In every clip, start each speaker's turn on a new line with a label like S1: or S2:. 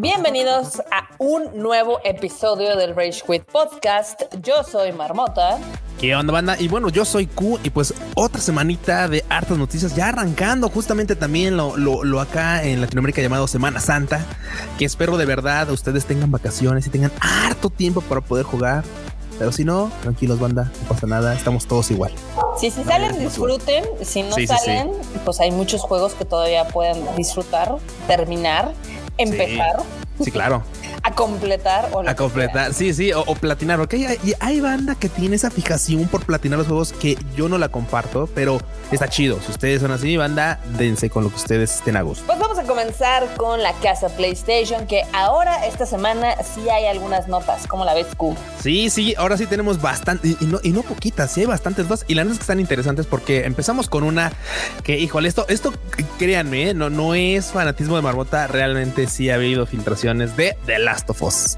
S1: Bienvenidos a un nuevo episodio del Rage Quit Podcast. Yo soy Marmota.
S2: ¿Qué onda, banda? Y bueno, yo soy Q y pues otra semanita de hartas noticias ya arrancando justamente también lo, lo, acá en Latinoamérica llamado Semana Santa, que espero de verdad ustedes tengan vacaciones y tengan harto tiempo para poder jugar. Pero si no, tranquilos, banda, no pasa nada, estamos todos igual.
S1: Si, si salen, disfruten. Si no salen, pues hay muchos juegos que todavía pueden disfrutar, terminar, empezar.
S2: Sí, claro.
S1: A completar
S2: o a completar, sí, sí, o, platinar, porque hay, hay, banda que tiene esa fijación por platinar los juegos que yo no la comparto, pero está chido. Si ustedes son así, banda, dense con lo que ustedes estén a gusto.
S1: Pues vamos a comenzar con la casa PlayStation, que ahora esta semana sí hay algunas notas. ¿Cómo la ves, Q?
S2: Sí, sí, ahora sí tenemos bastante, y, no, y no poquitas, sí hay bastantes más. Y las es que están interesantes porque empezamos con una que, híjole, esto, esto créanme, ¿eh? no, no es fanatismo de Marmota, realmente sí ha habido filtraciones de The Last of Us.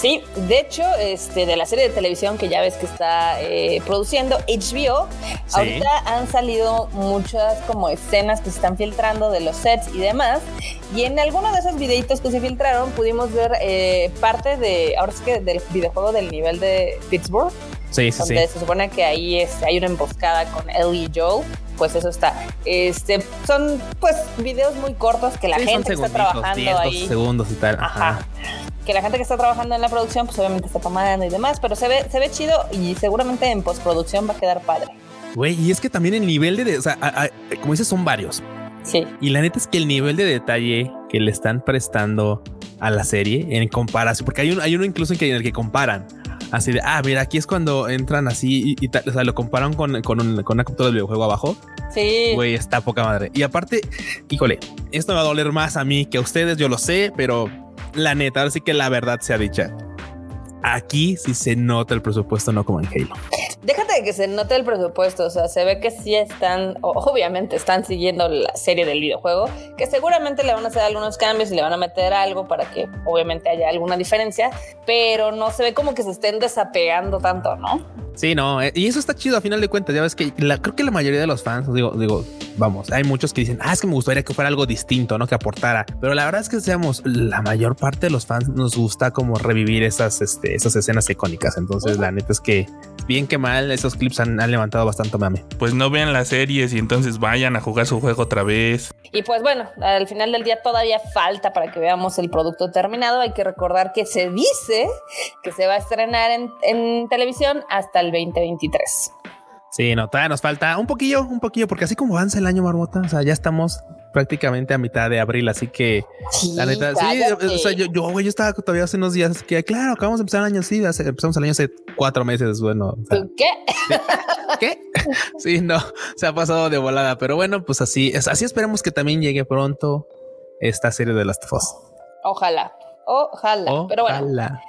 S1: Sí, de hecho, este, de la serie de televisión que ya ves que está eh, produciendo HBO, ahorita han salido muchas como escenas que se están filtrando de los sets y demás. Y en alguno de esos videitos que se filtraron pudimos ver eh, parte de, ahora sí que del videojuego del nivel de Pittsburgh.
S2: Sí, sí,
S1: donde se supone que ahí es, hay una emboscada con Ellie y Joel pues eso está. Este, son pues videos muy cortos que la gente que está trabajando ahí.
S2: segundos y tal.
S1: Ajá. Que la gente que está trabajando en la producción, pues obviamente está tomando y demás, pero se ve, se ve chido y seguramente en postproducción va a quedar padre.
S2: Güey, y es que también el nivel de, o sea, como dices, son varios.
S1: Sí.
S2: Y la neta es que el nivel de detalle que le están prestando a la serie en comparación, porque hay, un, hay uno incluso en, el que comparan así de, ah, mira, aquí es cuando entran así y, tal, o sea, lo comparan con, con, un, con una computadora del videojuego abajo.
S1: Sí.
S2: Güey, está poca madre. Y aparte, híjole, esto me va a doler más a mí que a ustedes, yo lo sé, pero la neta, ahora sí que la verdad sea dicha. Aquí sí se nota el presupuesto, no como en Halo.
S1: Déjate de que se note el presupuesto, o sea, se ve que sí están, obviamente están siguiendo la serie del videojuego, que seguramente le van a hacer algunos cambios y le van a meter algo para que obviamente haya alguna diferencia, pero no se ve como que se estén desapegando tanto, ¿no?
S2: Sí, no, eh, y eso está chido a final de cuentas. Ya ves que creo que la mayoría de los fans, digo, digo, vamos, hay muchos que dicen, ah, es que me gustaría que fuera algo distinto, no que aportara. Pero la verdad es que seamos la mayor parte de los fans nos gusta como revivir esas, este, esas escenas icónicas. Entonces, la neta es que bien que mal, esos clips han, levantado bastante mame.
S3: Pues no vean las series y entonces vayan a jugar su juego otra vez.
S1: Y pues bueno, al final del día todavía falta para que veamos el producto terminado. Hay que recordar que se dice que se va a estrenar en, en televisión hasta el 2023.
S2: Sí, no, todavía nos falta un poquillo, un poquillo, porque así como avanza el año, Marmota, o sea, ya estamos prácticamente a mitad de abril, así que la neta, sí, o sea, yo, yo, yo estaba todavía hace unos días que, claro, acabamos de empezar el año, sí, empezamos el año hace cuatro meses, bueno.
S1: ¿Qué?
S2: ¿Qué? Sí, no, se ha pasado de volada, pero bueno, pues así, así esperemos que también llegue pronto esta serie de Last of Us.
S1: Ojalá, ojalá, pero bueno. Ojalá.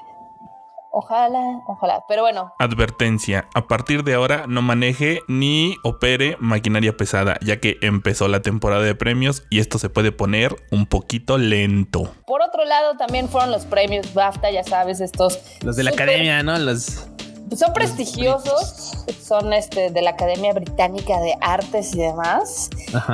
S1: Ojalá, ojalá. Pero bueno.
S3: Advertencia. A partir de ahora no maneje ni opere maquinaria pesada, ya que empezó la temporada de premios y esto se puede poner un poquito lento.
S1: Por otro lado, también fueron los premios BAFTA, ya sabes, estos...
S2: Los de la academia, ¿no? Los
S1: son prestigiosos, son este de la Academia Británica de Artes y demás.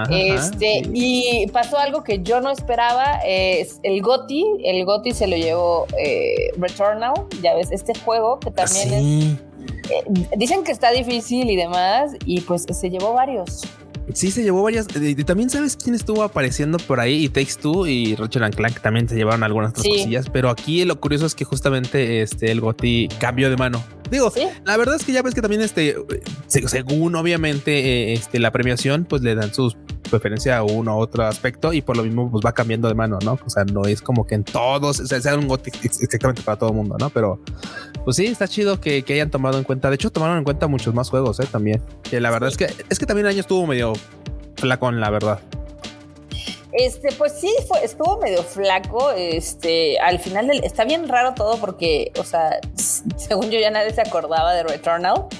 S1: este, y pasó algo que yo no esperaba, es el GOTI, el GOTI se lo llevó eh, Returnal, ya ves, este juego que también es eh, dicen que está difícil y demás, y pues se llevó varios.
S2: Sí, se llevó varias. Y también sabes quién estuvo apareciendo por ahí. Y Takes Two y Ratchet and Clank también se llevaron algunas otras cosillas. Pero aquí lo curioso es que justamente este el Goti cambió de mano. Digo, la verdad es que ya ves que también este, según obviamente eh, este, la premiación, pues le dan su preferencia a uno u otro aspecto y por lo mismo pues va cambiando de mano, ¿no? O sea, no es como que en todos, o sea, sea un GOTY exactamente para todo el mundo, ¿no? Pero pues sí, está chido que, que, hayan tomado en cuenta. De hecho, tomaron en cuenta muchos más juegos, ¿eh? También. Que la verdad es que es que también el año estuvo medio flacón, la verdad.
S1: Este, pues sí, fue, estuvo medio flaco. Este, al final del, está bien raro todo porque, o sea, según yo ya nadie se acordaba de Returnal.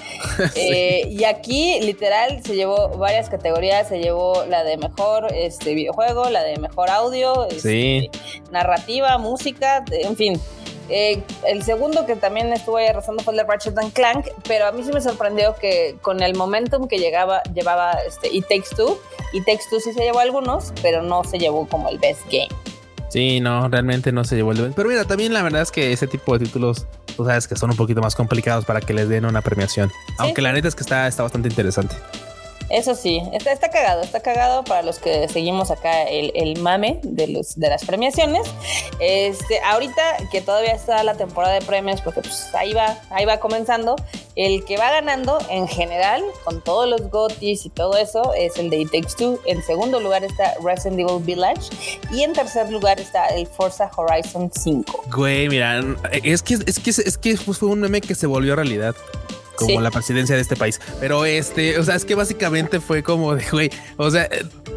S1: Eh, y aquí, literal, se llevó varias categorías. Se llevó la de mejor este, videojuego, la de mejor audio, este, narrativa, música, en fin. Eh, el segundo que también estuvo ahí arrasando fue el de Ratchet Clank, pero a mí sí me sorprendió que con el momentum que llegaba, llevaba este It Takes Two, It Takes Two sí se llevó algunos, pero no se llevó como el best game.
S2: Sí, no, realmente no se llevó el Pero mira, también la verdad es que ese tipo de títulos, tú sabes que son un poquito más complicados para que les den una premiación. Aunque la neta es que está, está bastante interesante.
S1: Eso sí, está, está cagado, está cagado para los que seguimos acá el, mame de, los, de las premiaciones. Este, ahorita que todavía está la temporada de premios, porque pues ahí va, ahí va comenzando, el que va ganando en general, con todos los GOTYs y todo eso, es el de It Takes Two. En segundo lugar está Resident Evil Village. Y en tercer lugar está el Forza Horizon 5.
S2: Güey, mira, es que, es que, es que fue un meme que se volvió realidad como la presidencia de este país. Pero este, o sea, es que básicamente fue como de, güey, o sea,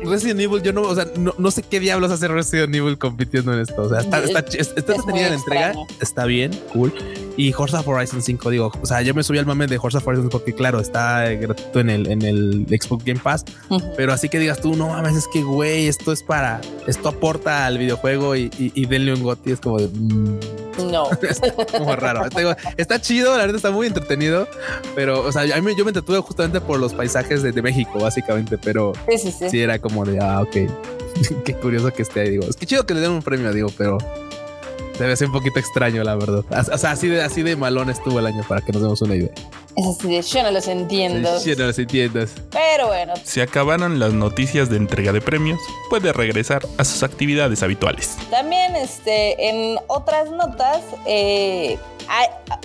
S2: Resident Evil, yo no, o sea, no, sé qué diablos hace Resident Evil compitiendo en esto. O sea, está, está, está, entrega, está bien, cool. Y Horza Horizon 5, digo, o sea, yo me subí al mame de Horza Horizon porque, claro, está gratuito en el, en el Xbox Game Pass. Pero así que digas tú, no mames, es que, güey, esto es para, esto aporta al videojuego y, y, denle un gotti. Es como de. Mm,
S1: no.
S2: es como raro. está chido, la verdad está muy entretenido. Pero, o sea, yo me, yo me entretuve justamente por los paisajes de, de México, básicamente. Pero
S1: sí, sí, sí.
S2: sí era como de, ah, ok. Qué curioso que esté ahí. Digo, es que chido que le den un premio, digo, pero Debe ser un poquito extraño, la verdad. O sea, así de, así de malón estuvo el año para que nos demos una idea.
S1: Es así de yo no los entiendo.
S2: Yo no los entiendo.
S1: Pero bueno.
S3: Si acabaron las noticias de entrega de premios, puede regresar a sus actividades habituales.
S1: También, este, en otras notas, eh,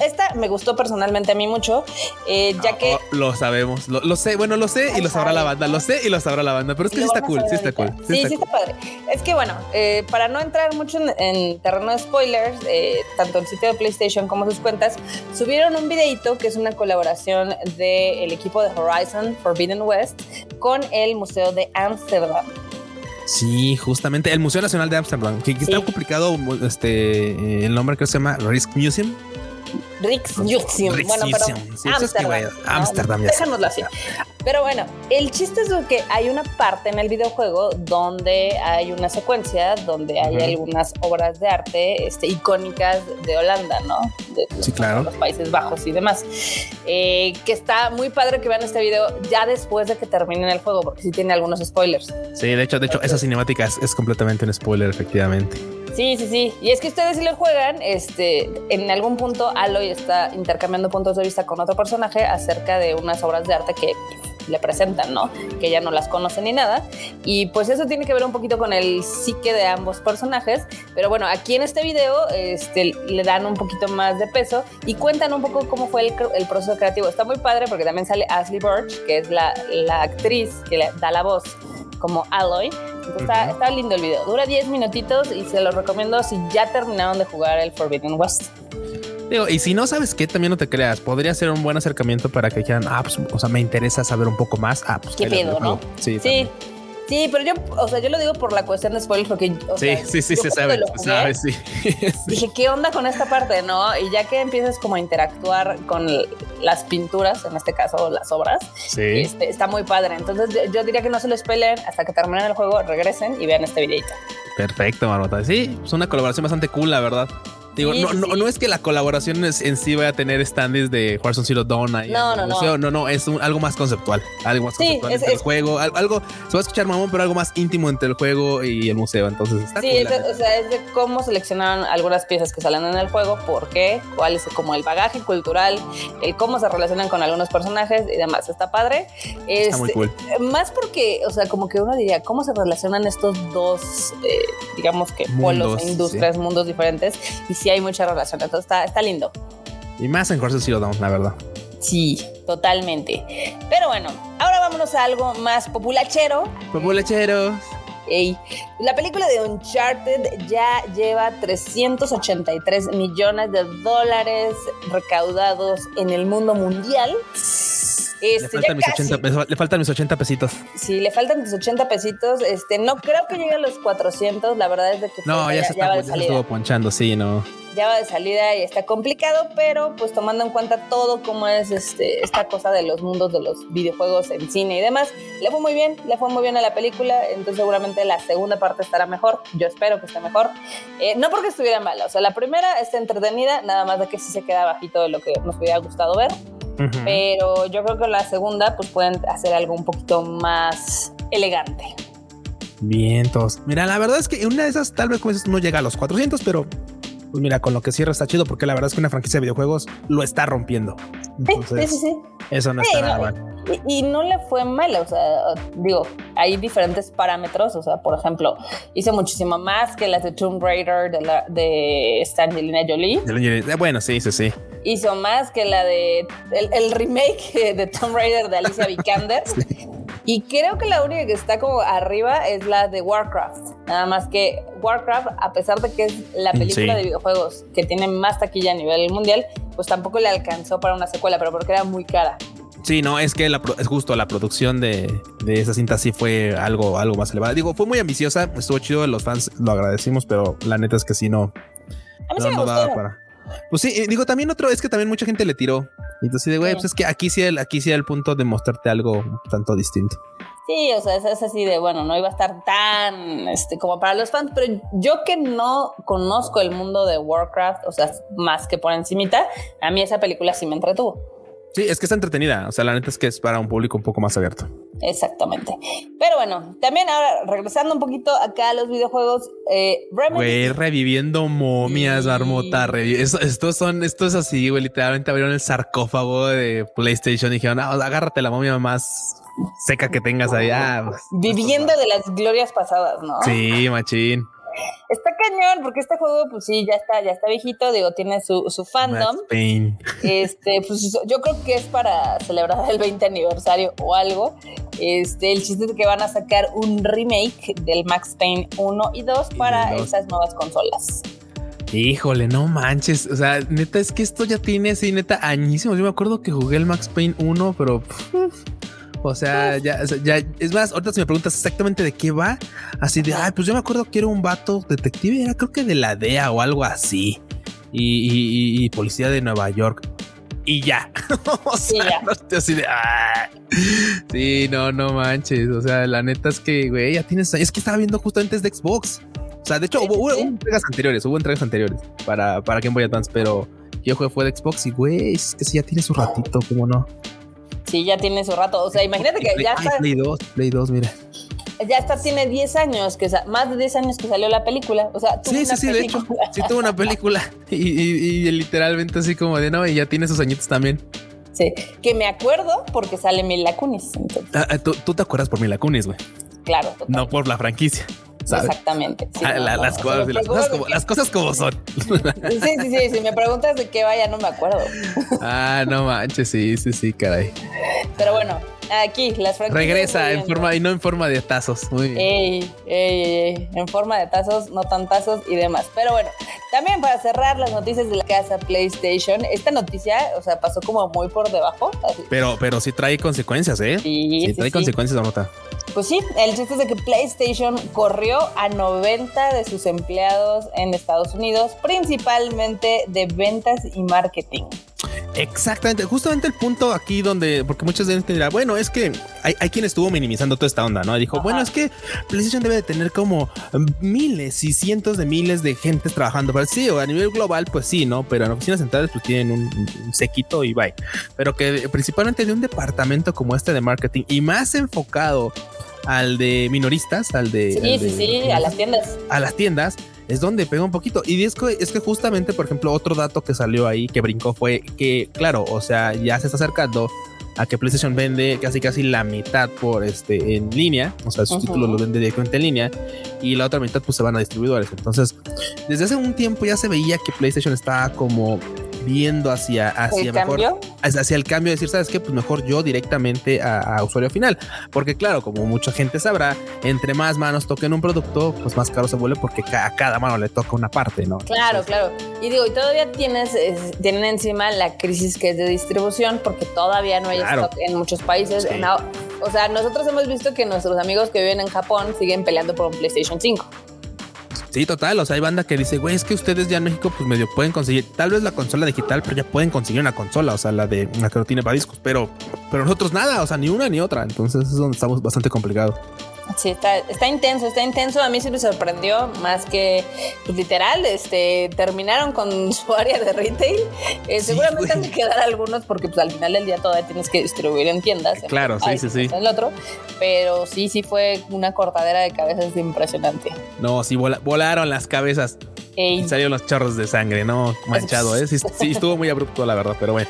S1: esta me gustó personalmente a mí mucho, eh, ya que...
S2: Oh, lo sabemos, lo, sé, bueno, lo sé y lo sabrá la banda, lo sé y lo sabrá la banda, pero es que sí está cool, sí está cool.
S1: Sí, sí está, padre. Es que bueno, eh, para no entrar mucho en, terreno de spoilers, eh, tanto el sitio de PlayStation como sus cuentas, subieron un videito que es una colaboración del equipo de Horizon Forbidden West con el Museo de Ámsterdam.
S2: Sí, justamente el Museo Nacional de Ámsterdam, que, está complicado este el nombre que se llama Risk Museum.
S1: Rijksmuseum. Bueno, pero Amsterdam.
S2: Amsterdam.
S1: Dejémoslo así. Pero bueno, el chiste es que hay una parte en el videojuego donde hay una secuencia donde hay algunas obras de arte este, icónicas de Holanda, ¿no? De,
S2: sí, claro.
S1: Los Países Bajos y demás. Eh, que está muy padre que vean este video ya después de que terminen el juego, porque sí tiene algunos spoilers.
S2: Sí, de hecho, de hecho, esa cinemática es completamente un spoiler, efectivamente.
S1: Sí, sí, sí. Y es que ustedes si lo juegan, este, en algún punto Aloy está intercambiando puntos de vista con otro personaje acerca de unas obras de arte que le presentan, ¿no? Que ya no las conoce ni nada. Y pues eso tiene que ver un poquito con el psique de ambos personajes. Pero bueno, aquí en este video este, le dan un poquito más de peso y cuentan un poco cómo fue el, proceso creativo. Está muy padre porque también sale Ashley Birch, que es la, la actriz que le da la voz como Aloy está, lindo el video. Dura 10 minutitos y se lo recomiendo si ya terminaron de jugar el Forbidden West.
S2: Digo, y si no sabes qué, también no te creas. Podría ser un buen acercamiento para que quieran, ah, pues, o sea, me interesa saber un poco más. Ah, pues
S1: qué pedo, ¿no?
S2: Sí,
S1: sí. Sí, pero yo, o sea, yo lo digo por la cuestión de spoilers, porque.
S2: sí, sí, sí, se sabe, se sabe, sí.
S1: Dije, ¿qué onda con esta parte, no? Y ya que empiezas como a interactuar con las pinturas, en este caso las obras, este, está muy padre. Entonces, yo, diría que no se lo spoilen hasta que terminen el juego, regresen y vean este videito.
S2: Perfecto, Marmota. Sí, es una colaboración bastante cool, la verdad. Digo, no, no, no, es que la colaboración en sí vaya a tener standees de Horizon Zero Dawn ahí
S1: no, no, no.
S2: no, no, es algo más conceptual. Algo más conceptual entre el juego. Algo, se va a escuchar mamón, pero algo más íntimo entre el juego y el museo. Entonces está
S1: Sí, es o sea, es de cómo seleccionaron algunas piezas que salen en el juego, por qué, cuál es como el bagaje cultural, el cómo se relacionan con algunos personajes y demás. Está padre.
S2: está muy cool.
S1: Más porque, o sea, como que uno diría, ¿cómo se relacionan estos dos, eh, digamos que polos, industrias, mundos diferentes? Y si hay mucha relación. Entonces está, está lindo.
S2: Y más en Zero Dawn, la verdad.
S1: Sí, totalmente. Pero bueno, ahora vámonos a algo más populachero.
S2: Populacheros.
S1: Ey. La película de Uncharted ya lleva 383 millones de dólares recaudados en el mundo mundial. Este,
S2: le, faltan mis 80, le faltan mis 80 pesitos.
S1: Sí, le faltan mis 80 pesitos. Este, no creo que llegue a los 400. La verdad es de que
S2: no, ya, se, está, ya se estuvo ponchando, sí, no
S1: ya va de salida y está complicado, pero pues tomando en cuenta todo como es este, esta cosa de los mundos de los videojuegos en cine y demás, le fue muy bien, le fue muy bien a la película, entonces seguramente la segunda parte estará mejor, yo espero que esté mejor, eh, no porque estuviera mala, o sea, la primera está entretenida, nada más de que sí se queda bajito de lo que nos hubiera gustado ver, pero yo creo que la segunda pues pueden hacer algo un poquito más elegante.
S2: Vientos. Mira, la verdad es que una de esas tal vez no llega a los 400, pero pues mira, con lo que cierra está chido porque la verdad es que una franquicia de videojuegos lo está rompiendo.
S1: sí, sí, sí.
S2: Eso no está nada mal.
S1: Y, no le fue mal, o sea, digo, hay diferentes parámetros, o sea, por ejemplo, hizo muchísimo más que las de Tomb Raider de, la, de Angelina Jolie.
S2: Eh, bueno, sí, sí, sí.
S1: Hizo más que la de el, remake de Tomb Raider de Alicia Vikander. Y creo que la única que está como arriba es la de Warcraft. Nada más que Warcraft, a pesar de que es la película de videojuegos que tiene más taquilla a nivel mundial, pues tampoco le alcanzó para una secuela, pero porque era muy cara.
S2: Sí, no, es que es justo la producción de, esa cinta sí fue algo, algo más elevada. Digo, fue muy ambiciosa, estuvo chido, los fans lo agradecimos, pero la neta es que sí no.
S1: A mí sí me gustó.
S2: Para... Pues sí, digo, también otro es que también mucha gente le tiró. Entonces, de güey, pues es que aquí sí, el, aquí sí el punto de mostrarte algo tanto distinto.
S1: Sí, o sea, es, así de, bueno, no iba a estar tan, este, como para los fans, pero yo que no conozco el mundo de Warcraft, o sea, más que por encimita, a mí esa película sí me entretuvo.
S2: Sí, es que está entretenida. O sea, la neta es que es para un público un poco más abierto.
S1: Exactamente. Pero bueno, también ahora regresando un poquito acá a los videojuegos, eh,
S2: Güey, reviviendo momias, marmota. Esto, son, esto es así, güey. Literalmente abrieron el sarcófago de PlayStation y dijeron, ah, agárrate la momia más seca que tengas ahí. Ah,
S1: pues, Viviendo de las glorias pasadas, ¿no?
S2: Sí, machín.
S1: Está cañón, porque este juego, pues sí, ya está, ya está viejito, digo, tiene su, su fandom. Este, pues yo creo que es para celebrar el 20 aniversario o algo. Este, el chiste es que van a sacar un remake del Max Payne 1 y 2 para esas nuevas consolas.
S2: Híjole, no manches. O sea, neta, es que esto ya tiene así, neta, añísimos. Yo me acuerdo que jugué el Max Payne 1, pero o sea, ya, ya, es más, ahorita si me preguntas exactamente de qué va, así de, ay, pues yo me acuerdo que era un vato detective, era creo que de la DEA o algo así, y, policía de Nueva York. Y ya. o sea, No, así de, ah". Sí, no, no manches. O sea, la neta es que, güey, ya tienes. Es que estaba viendo justo antes de Xbox. O sea, de hecho, hubo, entregas anteriores, hubo entregas anteriores para, para Game Boy Advance, pero yo jugué fue de Xbox y, güey, es que sí, ya tiene su ratito, ¿cómo no?
S1: Sí, ya tiene su rato. O sea, imagínate que ya está.
S2: Play 2, Play 2, mira.
S1: Ya está, tiene 10 años, que más de 10 años que salió la película. O sea,
S2: sí, sí, sí, de hecho, sí tuvo una película y, literalmente así como de no, y ya tiene sus añitos también.
S1: Sí, que me acuerdo porque sale Mila Kunis.
S2: Ah, ah, ¿tú, tú, te acuerdas por Mila Kunis, güey.
S1: Claro.
S2: No por la franquicia.
S1: Exactamente.
S2: las, cosas, como son.
S1: Sí, sí, sí. Si me preguntas de qué vaya, no me acuerdo.
S2: Ah, no manches, sí, sí, sí, caray.
S1: Pero bueno, aquí las.
S2: Regresa en forma y no en forma de tazos. Muy bien.
S1: Ey, ey, ey, en forma de tazos, no tan tazos y demás. Pero bueno, también para cerrar las noticias de la casa PlayStation, esta noticia, o sea, pasó como muy por debajo.
S2: Pero, pero sí trae consecuencias, ¿eh? Sí, sí, trae consecuencias la nota.
S1: Pues sí, el chiste es de que PlayStation corrió a 90 de sus empleados en Estados Unidos, principalmente de ventas y marketing.
S2: Exactamente, justamente el punto aquí donde, porque muchas veces dirán, bueno, es que hay, quien estuvo minimizando toda esta onda, ¿no? Dijo, bueno, es que PlayStation debe de tener como miles y cientos de miles de gentes trabajando. Pero sí, o a nivel global, pues sí, ¿no? Pero en oficinas centrales, pues tienen un, un sequito y bye. Pero que principalmente de un departamento como este de marketing y más enfocado al de minoristas, al de.
S1: Sí, sí, sí, a las tiendas.
S2: A las tiendas es donde pega un poquito. Y es que, es que justamente, por ejemplo, otro dato que salió ahí que brincó fue que, claro, o sea, ya se está acercando a que PlayStation vende casi casi la mitad por este en línea, o sea, sus títulos los vende directamente en línea y la otra mitad pues se van a distribuidores. Entonces, desde hace un tiempo ya se veía que PlayStation estaba como viendo hacia, hacia
S1: ¿El cambio?
S2: hacia el cambio, de decir, ¿sabes qué? Pues mejor yo directamente a, usuario final. Porque claro, como mucha gente sabrá, entre más manos toquen un producto, pues más caro se vuelve porque a cada mano le toca una parte, ¿no?
S1: Claro, claro. Y digo, y todavía tienes, tienen encima la crisis que es de distribución, porque todavía no hay stock en muchos países. o sea, nosotros hemos visto que nuestros amigos que viven en Japón siguen peleando por un PlayStation 5.
S2: Sí, total. O sea, hay banda que dice, güey, es que ustedes ya en México, pues medio pueden conseguir tal vez la consola digital, pero ya pueden conseguir una consola, o sea, la de la que no tiene para discos, pero, pero nosotros nada, o sea, ni una ni otra. Entonces es donde estamos bastante complicados.
S1: Sí, está, está intenso, está intenso. A mí sí me sorprendió más que pues, literal, este, terminaron con su área de retail. Eh, seguramente han de quedar algunos porque pues, al final del día todavía tienes que distribuir en tiendas.
S2: Claro, sí, sí, sí.
S1: El otro, pero sí, sí fue una cortadera de cabezas impresionante.
S2: No, sí, volaron las cabezas. Y salieron los chorros de sangre, ¿no? Manchado, ¿eh? sí, estuvo muy abrupto, la verdad, pero bueno.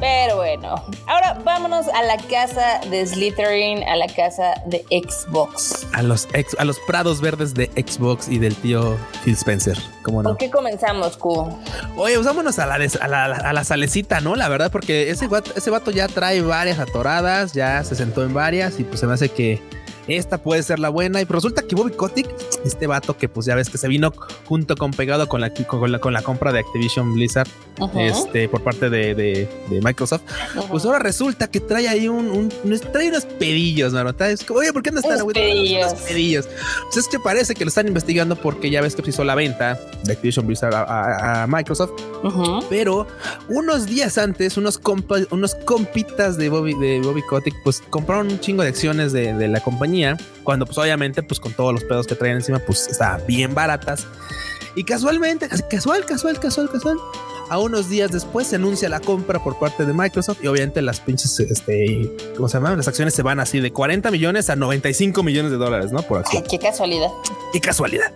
S1: Pero bueno, ahora vámonos a la casa de Slytherin, a la casa de Xbox.
S2: A los, ex, a los prados verdes de Xbox y del tío Phil Spencer. ¿Cómo no?
S1: ¿Por qué comenzamos, Q?
S2: Oye, usámonos a la, a la, a la salecita, ¿no? La verdad, porque ese vato, ese vato ya trae varias atoradas, ya se sentó en varias y pues se me hace que esta puede ser la buena. Y resulta que Bobby Kotick, este vato que pues ya ves que se vino junto con pegado con la, con la, con la compra de Activision Blizzard este, por parte de, de, Microsoft, pues ahora resulta que trae ahí un, trae unos pedillos, ¿no? Es como, oye, ¿por qué no están
S1: unos pedillos?
S2: pedillos? Pues es que parece que lo están investigando porque ya ves que se hizo la venta de Activision Blizzard a, Microsoft. Pero unos días antes, unos, compas, unos compitas de Bobby, de Bobby Kotick, pues compraron un chingo de acciones de, de la compañía cuando pues obviamente pues con todos los pedos que traen encima pues estaban bien baratas. Y casualmente, casual, casual, casual, casual, a unos días después se anuncia la compra por parte de Microsoft y obviamente las pinches, este, ¿cómo se llama? Las acciones se van así de 40 millones a 95 millones de dólares, ¿no? Por acción.
S1: qué casualidad.
S2: Qué casualidad.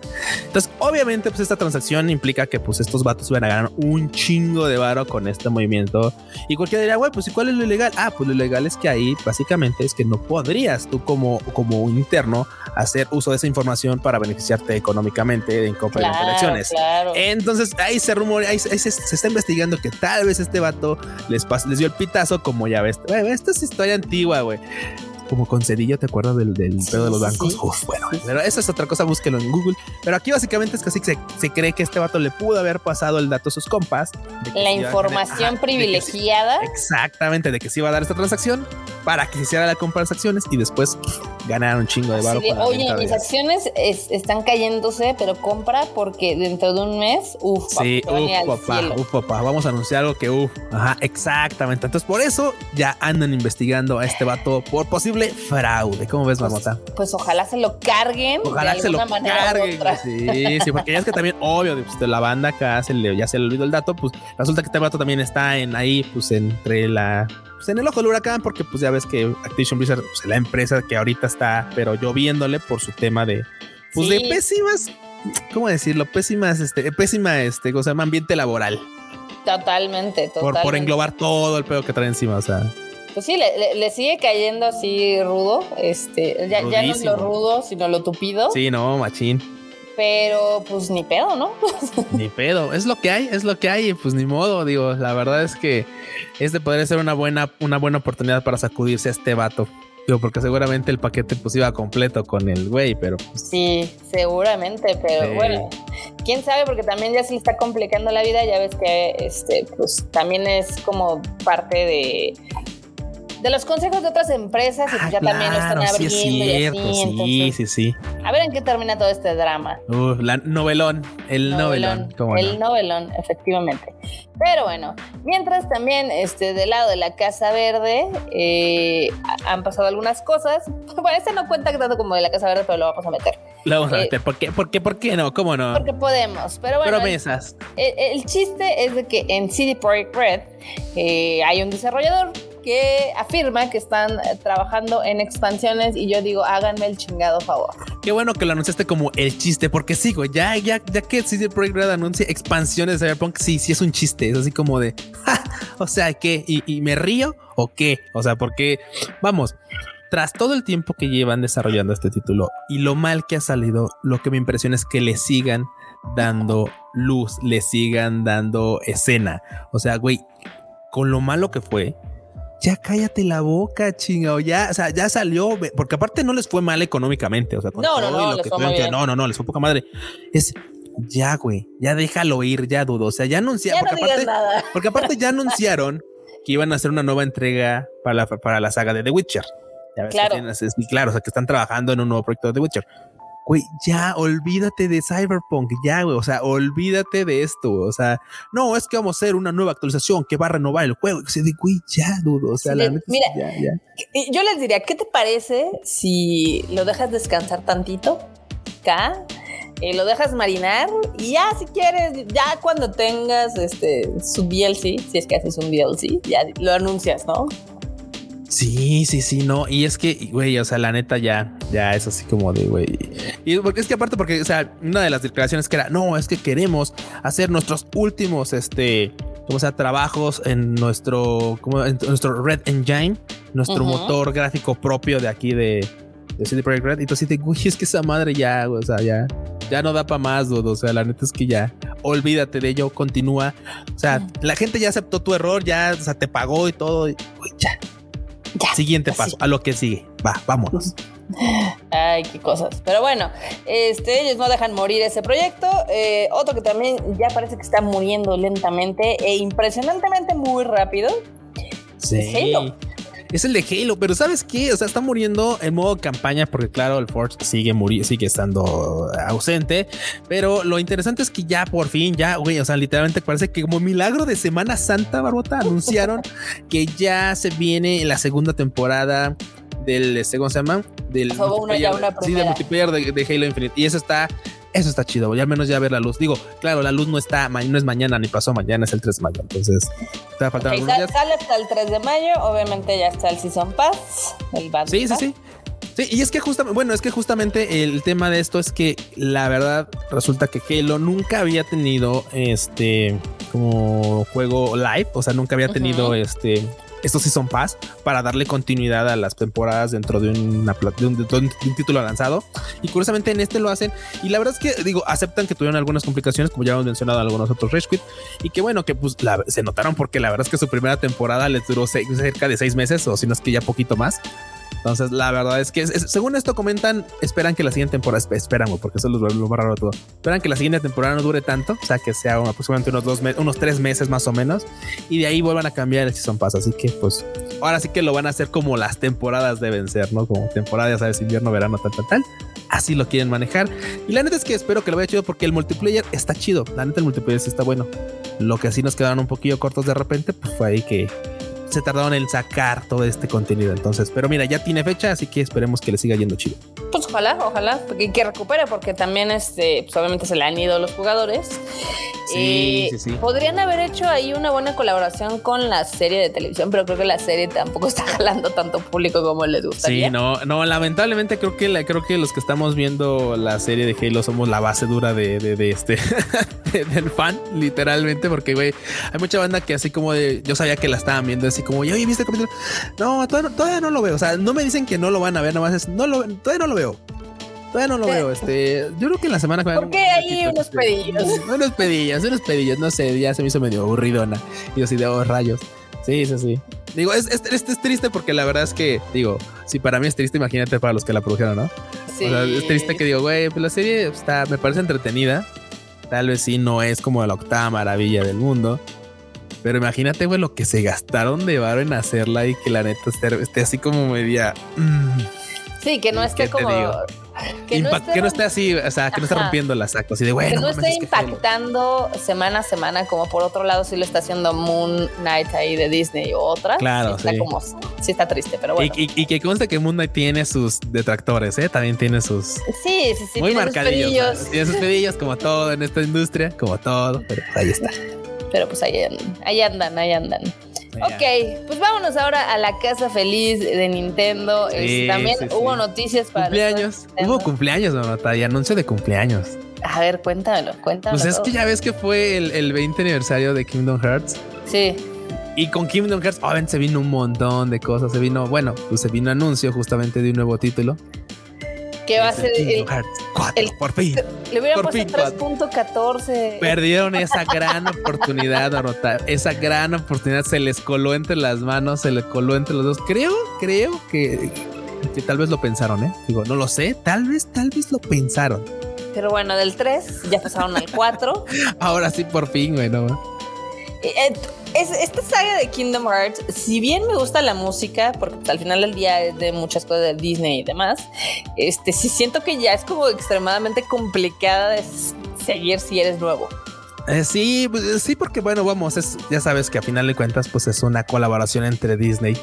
S2: Entonces, obviamente, pues esta transacción implica que pues estos vatos van a ganar un chingo de varo con este movimiento. Y cualquiera diría, güey, pues ¿y cuál es lo ilegal? Ah, pues lo ilegal es que ahí básicamente es que no podrías tú como, como un interno hacer uso de esa información para beneficiarte económicamente en compra de acciones. Entonces, ahí se rumora, ahí, se, se está investigando que tal vez este vato les, les dio el pitazo, como ya ves. Esta es historia antigua, güey como con Cedillo, ¿te acuerdas del, del pedo de los bancos? Uf, bueno, pero esa es otra cosa, búsquelo en Google. Pero aquí básicamente es que así se, se cree que este vato le pudo haber pasado el dato a sus compas.
S1: La información privilegiada.
S2: exactamente, de que se iba a dar esta transacción para que se hiciera la compra de las acciones y después ganar un chingo de barro.
S1: oye, mis acciones están cayéndose, pero compra porque dentro de un mes, uff,
S2: sí, uff, papá, uff, papá, vamos a anunciar algo que uff, ajá, exactamente. Entonces, por eso ya andan investigando a este vato por posible fraude. ¿Cómo ves, Marmota?
S1: Pues, pues, ojalá se lo carguen. Ojalá se lo carguen.
S2: Sí, sí, porque ya es que también, obvio, pues, de la banda acá se le, ya se le olvidó el dato, pues resulta que este vato también está en ahí, pues entre la pues, en el ojo del huracán, porque pues ya ves que Activision Blizzard pues, es la empresa que ahorita está, pero lloviéndole por su tema de, pues de pésimas, ¿cómo decirlo? Pésimas, este, pésima, este, cosa, ambiente laboral.
S1: Totalmente, totalmente.
S2: Por, por englobar todo el pedo que trae encima, o sea
S1: pues sí, le, sigue cayendo así rudo. Este, ya, ya, no es lo rudo, sino lo tupido.
S2: Sí, no, machín.
S1: Pero pues ni pedo, ¿no?
S2: ni pedo, es lo que hay, es lo que hay, pues ni modo, digo, la verdad es que este podría ser una buena, una buena oportunidad para sacudirse a este vato. Digo, porque seguramente el paquete pues iba completo con el güey, pero... Pues,
S1: sí, seguramente, pero bueno, quién sabe, porque también ya se le está complicando la vida, ya ves que este, pues también es como parte de de los consejos de otras empresas y pues ya también lo están abriendo. Sí, es cierto,
S2: sí, sí, sí.
S1: A ver en qué termina todo este drama.
S2: Uh, la novelón, el novelón.
S1: el novelón, efectivamente. Pero bueno, mientras también este, del lado de la Casa Verde eh, han pasado algunas cosas. Bueno, este no cuenta tanto como de la Casa Verde, pero lo vamos a meter.
S2: Lo vamos a meter. ¿Por qué? ¿Por qué? ¿Por qué no? ¿Cómo no?
S1: Porque podemos. Pero bueno.
S2: Promesas.
S1: El, el, chiste es de que en CD Projekt Red eh, hay un desarrollador que afirma que están eh, trabajando en expansiones y yo digo, háganme el chingado favor.
S2: Qué bueno que lo anunciaste como el chiste, porque sigo, ya, ya, ya que CD Projekt Red anuncia expansiones de Cyberpunk, sí, sí es un chiste, es así como de, o sea, ¿qué? ¿Y, ¿Y, me río o qué? O sea, porque, vamos, tras todo el tiempo que llevan desarrollando este título y lo mal que ha salido, lo que me impresiona es que le sigan dando luz, le sigan dando escena. O sea, güey, con lo malo que fue, ya cállate la boca, chingado. Ya, o sea, ya salió, porque aparte no les fue mal económicamente. O sea,
S1: no, no, no,
S2: no, no, no, les fue poca madre. Es ya, güey, ya déjalo ir, ya dudo. O sea, ya anunciaron. porque, aparte, porque aparte ya anunciaron que iban a hacer una nueva entrega para la, para la saga de The Witcher.
S1: claro.
S2: claro, o sea, que están trabajando en un nuevo proyecto de The Witcher güey, ya olvídate de Cyberpunk, ya, güey, o sea, olvídate de esto, o sea, no, es que vamos a hacer una nueva actualización que va a renovar el juego, o güey, ya, dudo, o sea, la
S1: mira, ya, ya. yo les diría, ¿qué te parece si lo dejas descansar tantito acá? Eh, lo dejas marinar y ya si quieres, ya cuando tengas este su DLC, si es que haces un DLC, ya lo anuncias, ¿no?
S2: Sí, sí, sí, no. Y es que, güey, o sea, la neta ya, ya es así como de, güey. Y porque es que aparte, porque, o sea, una de las declaraciones que era, no, es que queremos hacer nuestros últimos, este, como sea, trabajos en nuestro, como en nuestro Red Engine, nuestro motor gráfico propio de aquí de, de CD Projekt Red. Y tú dices, güey, es que esa madre ya, o sea, ya, ya no da para más, dudo. O sea, la neta es que ya, olvídate de ello, continúa. O sea, la gente ya aceptó tu error, ya, o sea, te pagó y todo. Y, güey, ya, Siguiente paso, a lo que sigue. Va, vámonos.
S1: Ay, qué cosas. Pero bueno, este, ellos no dejan morir ese proyecto. Eh, otro que también ya parece que está muriendo lentamente e impresionantemente muy rápido.
S2: Sí es el de Halo, pero ¿sabes qué? O sea, está muriendo en modo campaña porque claro, el Forge sigue muriendo, sigue estando ausente, pero lo interesante es que ya por fin, ya, güey, o sea, literalmente parece que como milagro de Semana Santa, Barbota, anunciaron que ya se viene la segunda temporada del, este, ¿cómo se llama? Del multiplayer, de, de Halo Infinite. Y eso está eso está chido, voy al menos ya ver la luz. Digo, claro, la luz no está, no es mañana ni pasó mañana, es el 3 de mayo. Entonces,
S1: te va a faltar Sale hasta el 3 de mayo, obviamente ya está el Season Pass, el
S2: Sí, sí, sí. Sí, y es que justamente, bueno, es que justamente el tema de esto es que la verdad resulta que Halo nunca había tenido este como juego live, o sea, nunca había tenido este estos Season Pass para darle continuidad a las temporadas dentro de, un, título lanzado. Y curiosamente en este lo hacen. Y la verdad es que, digo, aceptan que tuvieron algunas complicaciones, como ya hemos mencionado algunos otros Rage. Y que bueno, que pues se notaron porque la verdad es que su primera temporada les duró cerca de seis meses, o si no es que ya poquito más. Entonces, la verdad es que según esto comentan, esperan que la siguiente temporada, esperan, porque eso es lo, más raro todo. Esperan que la siguiente temporada no dure tanto, o sea, que sea aproximadamente unos dos unos tres meses más o menos, y de ahí vuelvan a cambiar el Season Pass. Así que, pues, ahora sí que lo van a hacer como las temporadas deben ser, ¿no? Como temporada, ya sabes, invierno, verano, tal, tal, tal. Así lo quieren manejar. Y la neta es que espero que lo vaya chido porque el multiplayer está chido. La neta, el multiplayer sí está bueno. Lo que así nos quedaron un poquillo cortos de repente, pues fue ahí que se tardaron en sacar todo este contenido. Entonces, pero mira, ya tiene fecha, así que esperemos que le siga yendo chido.
S1: Pues ojalá, ojalá, que, que recupere, porque también este, pues obviamente se le han ido los jugadores. Sí, sí, sí. Podrían haber hecho ahí una buena colaboración con la serie de televisión, pero creo que la serie tampoco está jalando tanto público como les gustaría.
S2: Sí, no, no, lamentablemente creo que la, creo que los que estamos viendo la serie de Halo somos la base dura de, de, este del fan, literalmente, porque güey, hay mucha banda que así como de, yo sabía que la estaban viendo así como, ya viste el capítulo. No, todavía no, lo veo. O sea, no me dicen que no lo van a ver, nomás es, no lo, todavía no lo veo. Todavía no lo veo. Este, yo creo que en la semana.
S1: Porque hay unos pedillos.
S2: Unos pedillos, unos pedillos. No sé, ya se me hizo medio aburridona. Y así de oh, rayos. Sí, sí, sí. Digo, es, es, es, triste porque la verdad es que, digo, si para mí es triste, imagínate para los que la produjeron, ¿no? Sí. O sea, es triste que digo, güey, pues la serie está, me parece entretenida. Tal vez sí no es como la octava maravilla del mundo. Pero imagínate, güey, lo que se gastaron de varo en hacerla y que la neta esté, así como media.
S1: Mm, sí, que no esté como.
S2: Que no, esté, así, o sea, que no esté rompiendo la saco, así de bueno.
S1: Que no esté impactando semana a semana, como por otro lado sí lo está haciendo Moon Knight ahí de Disney o otra.
S2: Claro,
S1: sí. Está como, sí está triste, pero bueno.
S2: Y, que conste que Moon Knight tiene sus detractores, ¿eh? También tiene sus...
S1: Sí, sí, sí. Muy
S2: marcadillos. Tiene sus pedillos como todo en esta industria, como todo, pero ahí está
S1: pero pues ahí, ahí andan, ahí andan. Ok, pues vámonos ahora a la casa feliz de Nintendo. también hubo noticias para.
S2: Cumpleaños. Hubo cumpleaños, mamá, y anuncio de cumpleaños.
S1: A ver, cuéntamelo, cuéntamelo.
S2: Pues es que ya ves que fue el, el 20 aniversario de Kingdom Hearts.
S1: Sí.
S2: Y con Kingdom Hearts, obviamente se vino un montón de cosas. Se vino, bueno, pues se vino anuncio justamente de un nuevo título.
S1: Que va a ser el,
S2: 4, por fin.
S1: Le hubiera puesto 3.14.
S2: Perdieron esa gran oportunidad de anotar. Esa gran oportunidad se les coló entre las manos, se les coló entre los dos. Creo, creo que, que tal vez lo pensaron, ¿eh? Digo, no lo sé, tal vez, tal vez lo pensaron.
S1: Pero bueno, del 3 ya pasaron al 4.
S2: Ahora sí, por fin, bueno.
S1: Eh, eh, es, esta saga de Kingdom Hearts, si bien me gusta la música, porque al final del día es de muchas cosas de Disney y demás, este sí siento que ya es como extremadamente complicada de seguir si eres nuevo.
S2: Eh, sí, pues, sí, porque bueno, vamos, es, ya sabes que a final de cuentas, pues es una colaboración entre Disney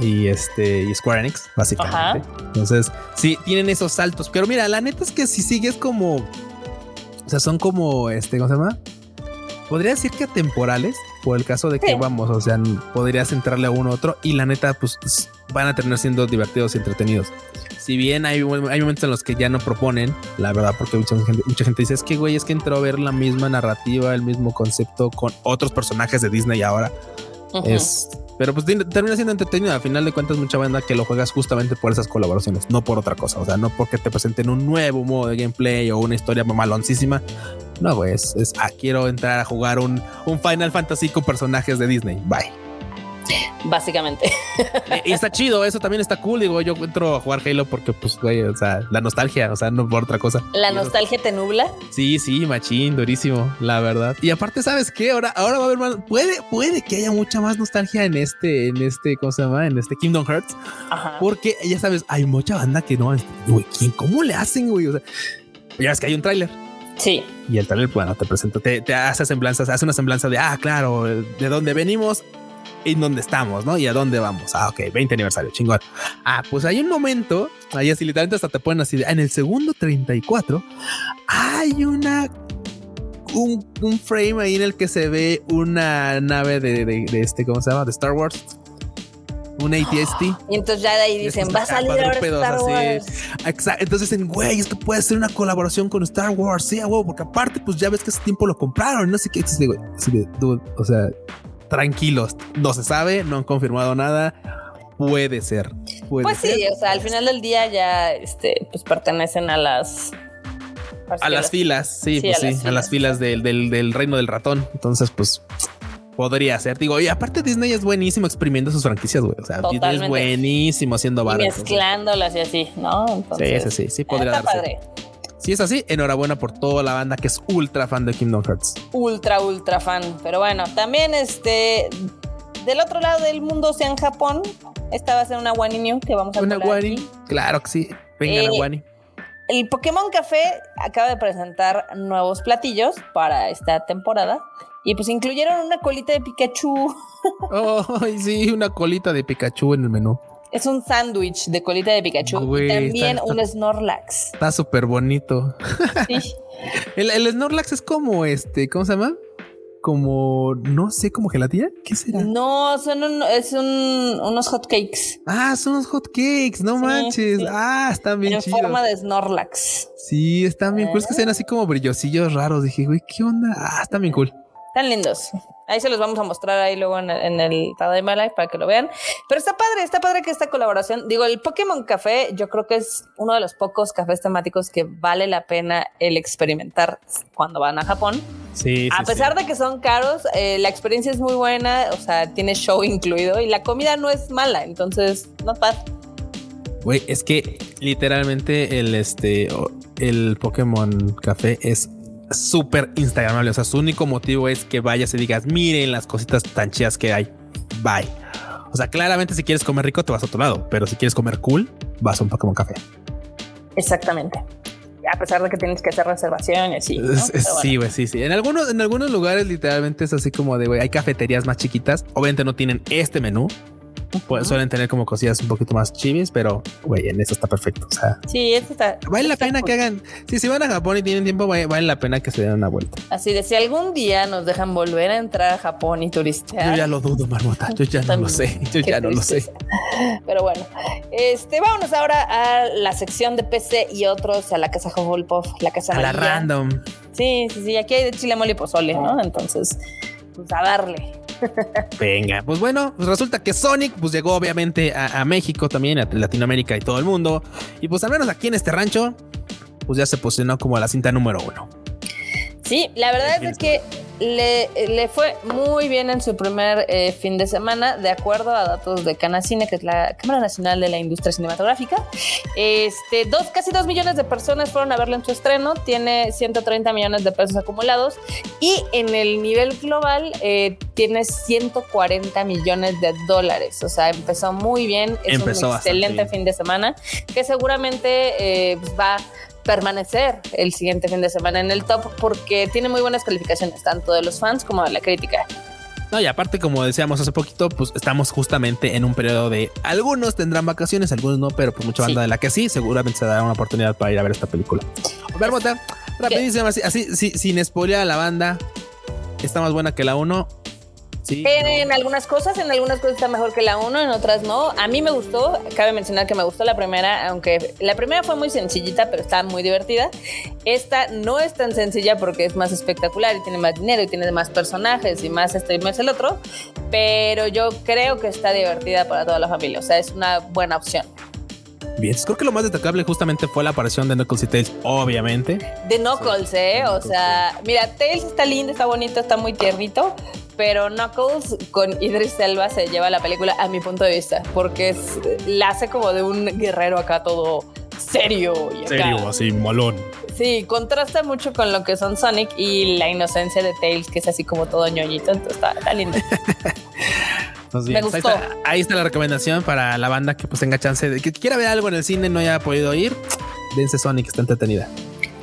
S2: y este y Square Enix, básicamente. Entonces, sí, tienen esos saltos. Pero mira, la neta es que si sigues como. O sea, son como este, ¿cómo se llama? Podría decir que atemporales, por el caso de que vamos, o sea, podrías entrarle a uno u otro y la neta, pues van a terminar siendo divertidos y entretenidos. Si bien hay, hay momentos en los que ya no proponen, la verdad, porque mucha gente, mucha gente dice, es que güey, es que entró a ver la misma narrativa, el mismo concepto con otros personajes de Disney ahora. Es pero pues termina siendo entretenido. A final de cuentas, mucha banda que lo juegas justamente por esas colaboraciones, no por otra cosa. O sea, no porque te presenten un nuevo modo de gameplay o una historia maloncísima. No, güey, es, ah, quiero entrar a jugar un, un Final Fantasy con personajes de Disney. Bye.
S1: Básicamente.
S2: Y está chido, eso también está cool. Digo, yo entro a jugar Halo porque, pues, güey, o sea, la nostalgia, o sea, no por otra cosa.
S1: ¿La nostalgia te nubla?
S2: Sí, sí, machín, durísimo, la verdad. Y aparte, ¿sabes qué? Ahora, ahora va a haber más. Puede, puede que haya mucha más nostalgia en este, en este, ¿cómo se llama? En este Kingdom Hearts. Porque ya sabes, hay mucha banda que no, güey, ¿quién, cómo le hacen, güey? O sea, ya ves que hay un tráiler.
S1: Sí.
S2: Y el tráiler, bueno, te presento, te, hace semblanzas, hace una semblanza de, ah, claro, de dónde venimos en dónde estamos, ¿no? Y a dónde vamos. Ah, ok, 20 aniversario, chingón. Ah, pues hay un momento, ahí así literalmente hasta te ponen así, en el segundo 34 hay una un, un, frame ahí en el que se ve una nave de, de, de, este, ¿cómo se llama? De Star Wars. Un ATST.
S1: Y entonces ya de ahí dicen, va a salir ahora Star Wars.
S2: Exacto. Entonces dicen, güey, esto puede ser una colaboración con Star Wars. Sí, güey, porque aparte, pues ya ves que ese tiempo lo compraron. No sé qué. güey, o sea, tranquilos, no se sabe, no han confirmado nada. Puede ser.
S1: pues sí, o sea, al final del día ya este, pues pertenecen a las
S2: a las filas, sí, pues sí, a las filas del, del, reino del ratón. Entonces, pues podría ser. Digo, y aparte Disney es buenísimo exprimiendo sus franquicias, güey. O sea, Disney es buenísimo haciendo
S1: balas. Mezclándolas y así, ¿no?
S2: Entonces, sí, sí, sí, sí podría darse. Padre. Si es así, enhorabuena por toda la banda que es ultra fan de Kingdom Hearts.
S1: Ultra, ultra fan. Pero bueno, también este del otro lado del mundo, o sea, en Japón, esta va a ser una Wani que vamos a
S2: Una Wani, claro que sí. Venga, la eh, Wani.
S1: El Pokémon Café acaba de presentar nuevos platillos para esta temporada. Y pues incluyeron una colita de Pikachu.
S2: Oh, sí, una colita de Pikachu en el menú.
S1: Es un sándwich de colita de Pikachu y también un Snorlax.
S2: Está súper bonito. Sí. el, Snorlax es como este, ¿cómo se llama? Como, no sé, como gelatina. ¿Qué será?
S1: No, son es un, unos hotcakes.
S2: Ah, son unos hotcakes, no manches. Ah, están bien
S1: en forma de Snorlax.
S2: Sí, están bien cool. Es que sean así como brillosillos raros. Dije, güey, ¿qué onda? Ah, están bien cool.
S1: Están lindos. Ahí se los vamos a mostrar ahí luego en el, en el My Life para que lo vean. Pero está padre, está padre que esta colaboración, digo, el Pokémon Café, yo creo que es uno de los pocos cafés temáticos que vale la pena el experimentar cuando van a Japón.
S2: Sí,
S1: a pesar de que son caros, eh, la experiencia es muy buena, o sea, tiene show incluido y la comida no es mala, entonces, no pasa.
S2: Güey, es que literalmente el este el Pokémon Café es súper instagramable. O sea, su único motivo es que vayas y digas, miren las cositas tan chidas que hay. Bye. O sea, claramente si quieres comer rico te vas a otro lado, pero si quieres comer cool, vas a un Pokémon Café.
S1: Exactamente. A pesar de que tienes que hacer reservaciones y
S2: Sí, güey, sí, sí. En algunos, en algunos lugares literalmente es así como de, güey, hay cafeterías más chiquitas. Obviamente no tienen este menú, pues, suelen tener como cosillas un poquito más chivis, pero güey, en eso está perfecto. O sea,
S1: sí, eso está.
S2: Vale la pena que hagan. Sí, si van a Japón y tienen tiempo, vale, la pena que se den una vuelta.
S1: Así de si algún día nos dejan volver a entrar a Japón y turistear.
S2: Yo ya lo dudo, Marmota. Yo ya no lo sé. Yo ya no lo sé.
S1: Pero bueno, este, vámonos ahora a la sección de PC y otros, a la casa Hufflepuff, la casa.
S2: A la random.
S1: Sí, sí, sí. Aquí hay de chile mole y pozole, ¿no? Entonces pues a darle.
S2: Venga, pues bueno, pues resulta que Sonic pues llegó obviamente a, a, México también, a Latinoamérica y todo el mundo. Y pues al menos aquí en este rancho, pues ya se posicionó como la cinta número uno.
S1: Sí, la verdad es que le, fue muy bien en su primer eh, fin de semana, de acuerdo a datos de Canacine, que es la Cámara Nacional de la Industria Cinematográfica. Este, dos, casi dos millones de personas fueron a verlo en su estreno, tiene 130 millones de pesos acumulados y en el nivel global eh, tiene 140 millones de dólares. O sea, empezó muy bien, es un excelente fin de semana que seguramente eh, va permanecer el siguiente fin de semana en el top porque tiene muy buenas calificaciones, tanto de los fans como de la crítica.
S2: No, y aparte, como decíamos hace poquito, pues estamos justamente en un periodo de algunos tendrán vacaciones, algunos no, pero pues mucha banda de la que sí, seguramente se dará una oportunidad para ir a ver esta película. Bota, rapidísimo, así, así, sin spoiler a la banda, está más buena que la 1
S1: en algunas cosas, en algunas cosas está mejor que la 1, en otras no. A mí me gustó, cabe mencionar que me gustó la primera, aunque la primera fue muy sencillita, pero está muy divertida. Esta no es tan sencilla porque es más espectacular y tiene más dinero y tiene más personajes y más más el otro, pero yo creo que está divertida para toda la familia, o sea, es una buena opción.
S2: Bien, creo que lo más destacable justamente fue la aparición de Knuckles y Tails, obviamente.
S1: De Knuckles, ¿eh? O sea, mira, Tails está lindo, está bonito, está muy tiernito, pero Knuckles con Idris Elba se lleva la película a mi punto de vista, porque es, la hace como de un guerrero acá todo serio. Y
S2: serio, así, molón.
S1: Sí, contrasta mucho con lo que son Sonic y la inocencia de Tails, que es así como todo ñoñito, entonces está, lindo.
S2: Me gustó. Ahí está, la recomendación para la banda que pues tenga chance de que quiera ver algo en el cine y no haya podido ir. Dense Sonic, está entretenida.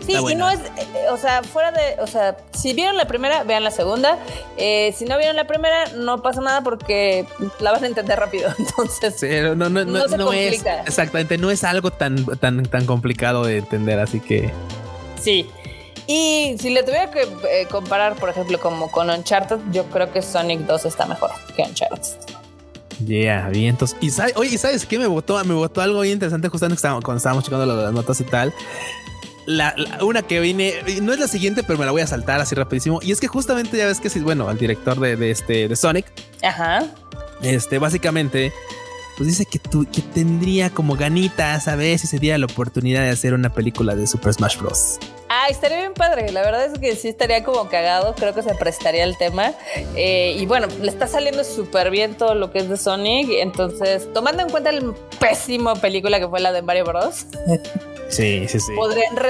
S1: Sí, y no es, eh, o sea, fuera de, o sea, si vieron la primera, vean la segunda. Eh, si no vieron la primera, no pasa nada porque la van a entender rápido. Entonces,
S2: no, no, no, no, es exactamente, no es algo tan, tan, tan complicado de entender, así que
S1: sí. Y si le tuviera que eh, comparar, por ejemplo, como con Uncharted, yo creo que Sonic 2 está mejor que Uncharted.
S2: Yeah, vientos. Y sabes, oye, ¿sabes qué? Me votó, me votó algo bien interesante justamente cuando estábamos checando las notas y tal la, una que viene, no es la siguiente, pero me la voy a saltar así rapidísimo. Y es que justamente ya ves que sí, bueno, al director de, este de Sonic.
S1: Ajá.
S2: Este, básicamente, pues dice que, tu, que tendría como ganitas a ver si se diera la oportunidad de hacer una película de Super Smash Bros.
S1: Ah, estaría bien padre. La verdad es que sí estaría como cagado. Creo que se prestaría el tema. Eh, y bueno, le está saliendo súper bien todo lo que es de Sonic. Entonces, tomando en cuenta el pésimo película que fue la de Mario Bros.
S2: Sí, sí, sí.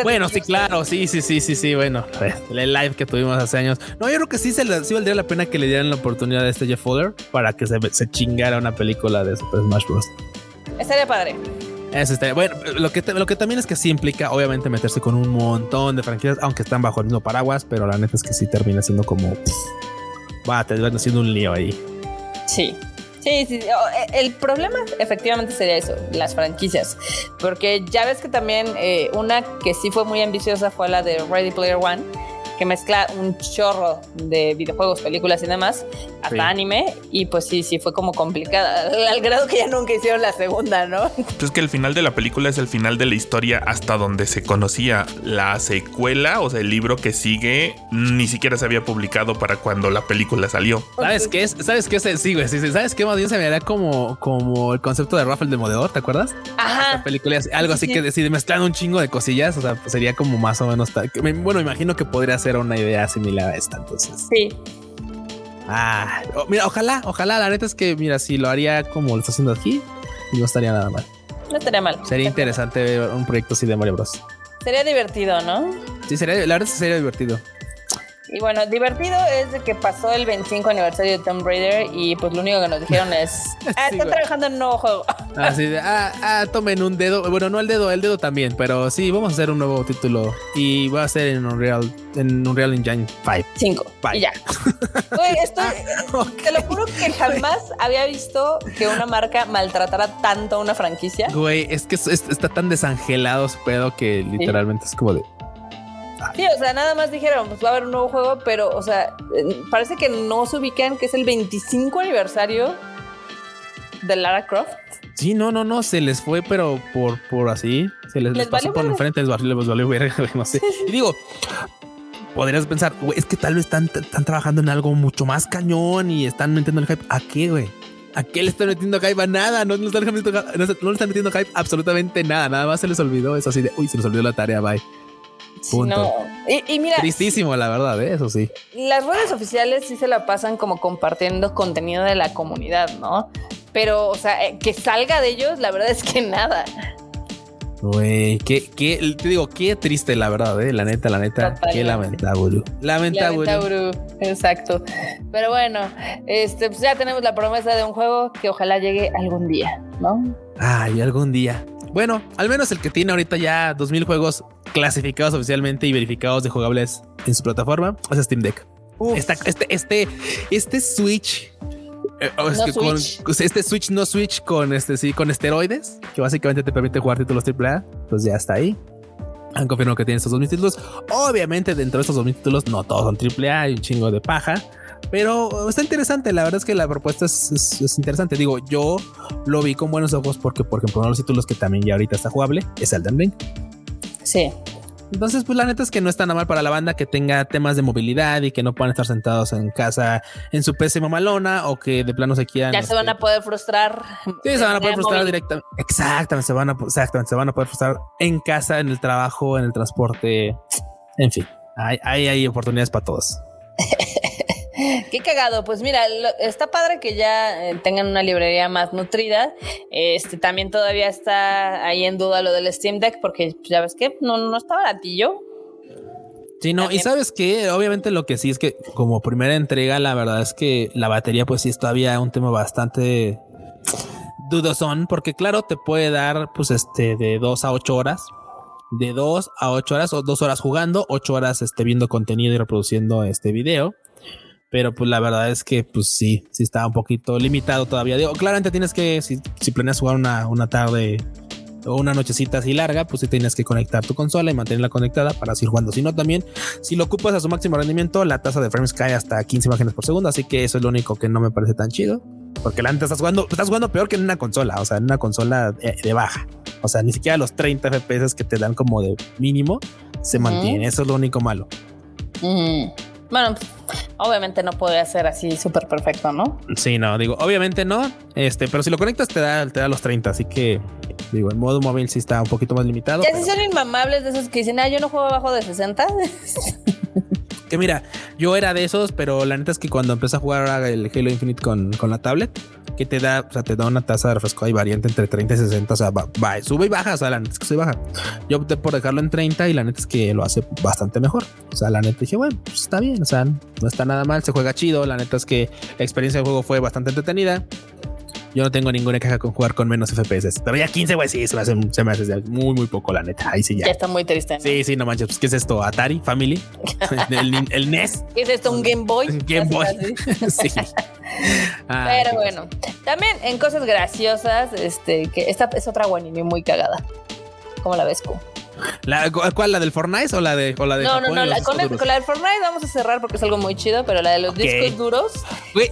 S2: Bueno, sí, claro, sí, sí, sí, sí, sí. Bueno, el live que tuvimos hace años. No, yo creo que sí, se sí valdría la pena que le dieran la oportunidad a este Jeff Fuller para que se, se chingara una película de Super Smash Bros.
S1: Estaría padre.
S2: Eso estaría. Bueno, lo que, lo que también es que sí implica, obviamente, meterse con un montón de franquicias, aunque están bajo el mismo paraguas, pero la neta es que sí termina siendo como. va, te van haciendo un lío ahí.
S1: Sí. Sí, sí, eh, el problema efectivamente sería eso, las franquicias, porque ya ves que también eh, una que sí fue muy ambiciosa fue la de Ready Player One que mezcla un chorro de videojuegos, películas y demás, hasta anime, y pues sí, sí fue como complicada, al grado que ya nunca hicieron la segunda, ¿no?
S3: Entonces que el final de la película es el final de la historia hasta donde se conocía la secuela, o sea, el libro que sigue, ni siquiera se había publicado para cuando la película salió.
S2: ¿Sabes qué es? ¿Sabes qué es? Sí, güey, sí, ¿sabes qué? Más bien se me como, como el concepto de Rafael de Modedor, ¿te acuerdas?
S1: Ajá.
S2: película, algo así que decide mezclando un chingo de cosillas, o sea, pues sería como más o menos, bueno, imagino que podría ser una idea similar a esta, entonces.
S1: Sí.
S2: Ah, mira, ojalá, ojalá, la neta es que, mira, si lo haría como lo está haciendo aquí, no estaría nada mal.
S1: No estaría mal.
S2: Sería interesante ver un proyecto así de Mario Bros.
S1: Sería divertido, ¿no?
S2: Sí, sería, la verdad es que sería divertido.
S1: Y bueno, divertido es de que pasó el 25 aniversario de Tomb Raider y pues lo único que nos dijeron es, ah, están trabajando en un nuevo juego.
S2: Así de, ah, ah, tomen un dedo, bueno, no el dedo, el dedo también, pero sí, vamos a hacer un nuevo título y va a ser en Unreal, en Unreal Engine 5.
S1: 5. Y ya. te lo juro que jamás había visto que una marca maltratara tanto a una franquicia.
S2: Güey, es que está tan desangelado su pedo que literalmente es como de,
S1: Sí, o sea, nada más dijeron, pues va a haber un nuevo juego, pero, o sea, parece que no se ubican que es el 25 aniversario de Lara Croft.
S2: Sí, no, no, no, se les fue, pero por, por así, se les, pasó por enfrente, les valió, les valió no sé. Y digo, podrías pensar, güey, es que tal vez están, están trabajando en algo mucho más cañón y están metiendo el hype. ¿A qué, güey? ¿A qué le están metiendo hype? A nada, no, le están metiendo hype absolutamente nada. Nada más se les olvidó. eso así de, uy, se les olvidó la tarea, bye.
S1: Punto. Y, mira.
S2: Tristísimo, la verdad, ¿eh? eso sí.
S1: Las redes oficiales sí se la pasan como compartiendo contenido de la comunidad, ¿no? Pero, o sea, eh, que salga de ellos, la verdad es que nada.
S2: Güey, qué, qué, te digo, qué triste, la verdad, ¿eh? La neta, la neta, qué lamentable. Lamentable.
S1: Lamentable, exacto. Pero bueno, este, pues ya tenemos la promesa de un juego que ojalá llegue algún día, ¿no?
S2: Ay, algún día. Bueno, al menos el que tiene ahorita ya 2000 juegos clasificados oficialmente y verificados de jugables en su plataforma es Steam Deck. este, este, este Switch eh, este Switch no Switch con este sí con esteroides que básicamente te permite jugar títulos AAA, pues ya está ahí. Han confirmado que tiene estos dos mil títulos. Obviamente, dentro de estos dos mil títulos, no todos son AAA, hay un chingo de paja. Pero está interesante, la verdad es que la propuesta es, interesante. Digo, yo lo vi con buenos ojos porque, por ejemplo, uno de los títulos que también ya ahorita está jugable es Elden Ring.
S1: Sí.
S2: Entonces, pues la neta es que no está nada mal para la banda que tenga temas de movilidad y que no puedan estar sentados en casa en su PC mamalona o que de plano se quieran.
S1: Ya se van a este, poder frustrar.
S2: Sí, se van a poder frustrar directamente. Exactamente, se van a, exactamente, se van a poder frustrar en casa, en el trabajo, en el transporte. En fin, hay, hay, hay oportunidades para todos.
S1: Qué cagado. Pues mira, está padre que ya eh, tengan una librería más nutrida. Este también todavía está ahí en duda lo del Steam Deck, porque pues, ya ves que no, no está baratillo.
S2: Sí, no, y sabes que obviamente lo que sí es que como primera entrega, la verdad es que la batería, pues sí es todavía un tema bastante dudosón, porque claro, te puede dar pues este de dos a ocho horas, de dos a ocho horas o dos horas jugando, ocho horas este, viendo contenido y reproduciendo este video. Pero pues la verdad es que pues sí, sí está un poquito limitado todavía. Digo, claramente tienes que, si, si planeas jugar una, una tarde o una nochecita así larga, pues sí tienes que conectar tu consola y mantenerla conectada para seguir jugando. Si no, también, si lo ocupas a su máximo rendimiento, la tasa de frames cae hasta 15 imágenes por segundo. Así que eso es lo único que no me parece tan chido. Porque la antes estás jugando, estás jugando peor que en una consola, o sea, en una consola de, baja. O sea, ni siquiera los 30 FPS que te dan como de mínimo se mantienen. Eso es lo único malo.
S1: Bueno, obviamente no podría ser así súper perfecto, ¿no?
S2: Sí, no, digo, obviamente no, este, pero si lo conectas te da, te da los 30, así que digo, en modo móvil sí está un poquito más limitado.
S1: Ya si son inmamables de esos que dicen, ah, yo no juego abajo de 60.
S2: que mira, yo era de esos, pero la neta es que cuando empecé a jugar el Halo Infinite con, con la tablet, que te da, o sea, te da una tasa de refresco y variante entre 30 y 60. O sea, va, sube y baja. O sea, la neta es que sube y baja. Yo opté por dejarlo en 30 y la neta es que lo hace bastante mejor. O sea, la neta dije, bueno, pues está bien. O sea, no está nada mal. Se juega chido. La neta es que la experiencia del juego fue bastante entretenida. Yo no tengo ninguna queja con jugar con menos FPS. Pero ya 15, güey, sí, se me, hace, se me hace muy, muy poco, la neta. Ahí sí ya.
S1: Ya está muy triste.
S2: Sí, sí, no manches. Pues, ¿Qué es esto? ¿Atari? ¿Family? el, el, NES.
S1: ¿Qué es esto? ¿Un Game Boy?
S2: Game Boy. sí.
S1: Pero bueno, también en cosas graciosas, este, que esta es otra guanini muy cagada. ¿Cómo la ves, Q?
S2: ¿La, ¿Cuál? ¿La del Fortnite o la de, o la de
S1: No, no, no. La, con, la del Fortnite vamos a cerrar porque es algo muy chido, pero la de los discos duros.